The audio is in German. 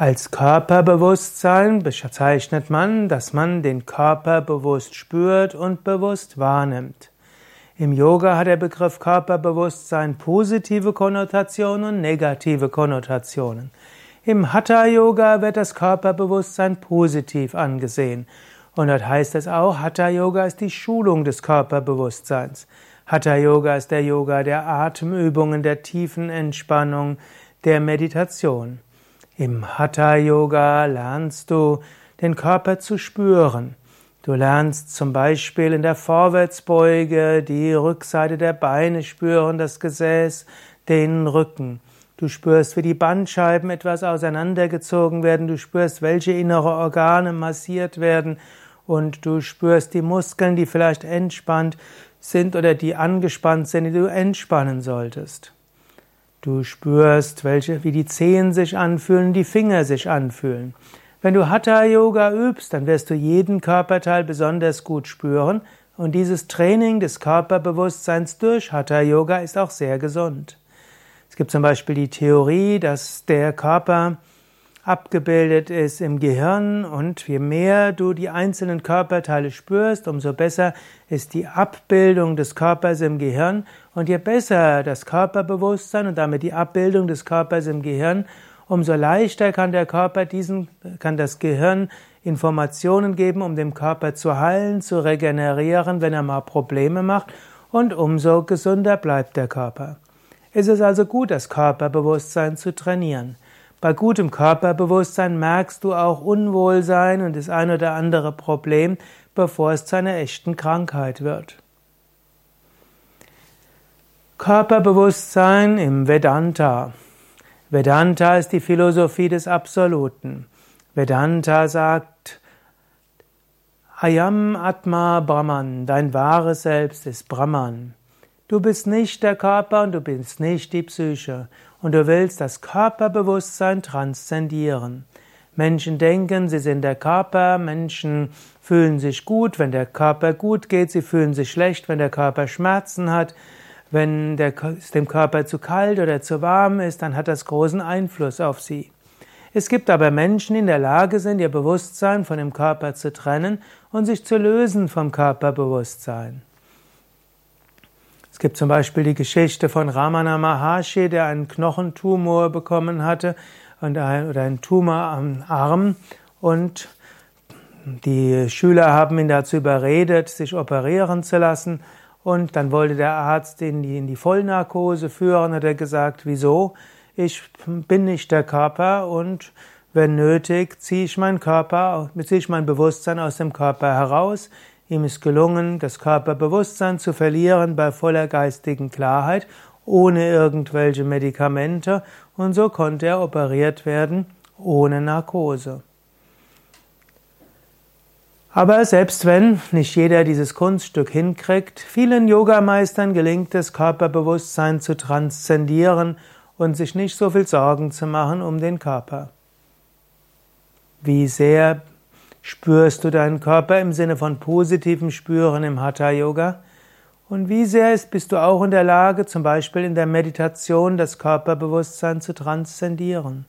Als Körperbewusstsein bezeichnet man, dass man den Körper bewusst spürt und bewusst wahrnimmt. Im Yoga hat der Begriff Körperbewusstsein positive Konnotationen und negative Konnotationen. Im Hatha Yoga wird das Körperbewusstsein positiv angesehen. Und dort heißt es auch, Hatha Yoga ist die Schulung des Körperbewusstseins. Hatha Yoga ist der Yoga der Atemübungen, der tiefen Entspannung, der Meditation. Im Hatha Yoga lernst du den Körper zu spüren. Du lernst zum Beispiel in der Vorwärtsbeuge die Rückseite der Beine spüren, das Gesäß, den Rücken. Du spürst, wie die Bandscheiben etwas auseinandergezogen werden. Du spürst, welche innere Organe massiert werden. Und du spürst die Muskeln, die vielleicht entspannt sind oder die angespannt sind, die du entspannen solltest. Du spürst, welche, wie die Zehen sich anfühlen, die Finger sich anfühlen. Wenn du Hatha Yoga übst, dann wirst du jeden Körperteil besonders gut spüren und dieses Training des Körperbewusstseins durch Hatha Yoga ist auch sehr gesund. Es gibt zum Beispiel die Theorie, dass der Körper abgebildet ist im Gehirn und je mehr du die einzelnen Körperteile spürst, umso besser ist die Abbildung des Körpers im Gehirn und je besser das Körperbewusstsein und damit die Abbildung des Körpers im Gehirn, umso leichter kann der Körper diesen, kann das Gehirn Informationen geben, um dem Körper zu heilen, zu regenerieren, wenn er mal Probleme macht und umso gesünder bleibt der Körper. Es ist also gut, das Körperbewusstsein zu trainieren. Bei gutem Körperbewusstsein merkst du auch Unwohlsein und das ein oder andere Problem, bevor es zu einer echten Krankheit wird. Körperbewusstsein im Vedanta. Vedanta ist die Philosophie des Absoluten. Vedanta sagt, Ayam Atma Brahman, dein wahres Selbst ist Brahman. Du bist nicht der Körper und du bist nicht die Psyche und du willst das Körperbewusstsein transzendieren. Menschen denken, sie sind der Körper, Menschen fühlen sich gut, wenn der Körper gut geht, sie fühlen sich schlecht, wenn der Körper Schmerzen hat, wenn der, es dem Körper zu kalt oder zu warm ist, dann hat das großen Einfluss auf sie. Es gibt aber Menschen, die in der Lage sind, ihr Bewusstsein von dem Körper zu trennen und sich zu lösen vom Körperbewusstsein. Es gibt zum Beispiel die Geschichte von Ramana Maharshi, der einen Knochentumor bekommen hatte und ein, oder einen Tumor am Arm und die Schüler haben ihn dazu überredet, sich operieren zu lassen und dann wollte der Arzt ihn in die Vollnarkose führen, hat er gesagt, wieso? Ich bin nicht der Körper und wenn nötig, ziehe ich meinen Körper, ziehe ich mein Bewusstsein aus dem Körper heraus. Ihm ist gelungen, das Körperbewusstsein zu verlieren bei voller geistigen Klarheit, ohne irgendwelche Medikamente, und so konnte er operiert werden ohne Narkose. Aber selbst wenn nicht jeder dieses Kunststück hinkriegt, vielen Yogameistern gelingt es, Körperbewusstsein zu transzendieren und sich nicht so viel Sorgen zu machen um den Körper. Wie sehr Spürst du deinen Körper im Sinne von positivem Spüren im Hatha Yoga? Und wie sehr bist du auch in der Lage, zum Beispiel in der Meditation das Körperbewusstsein zu transzendieren?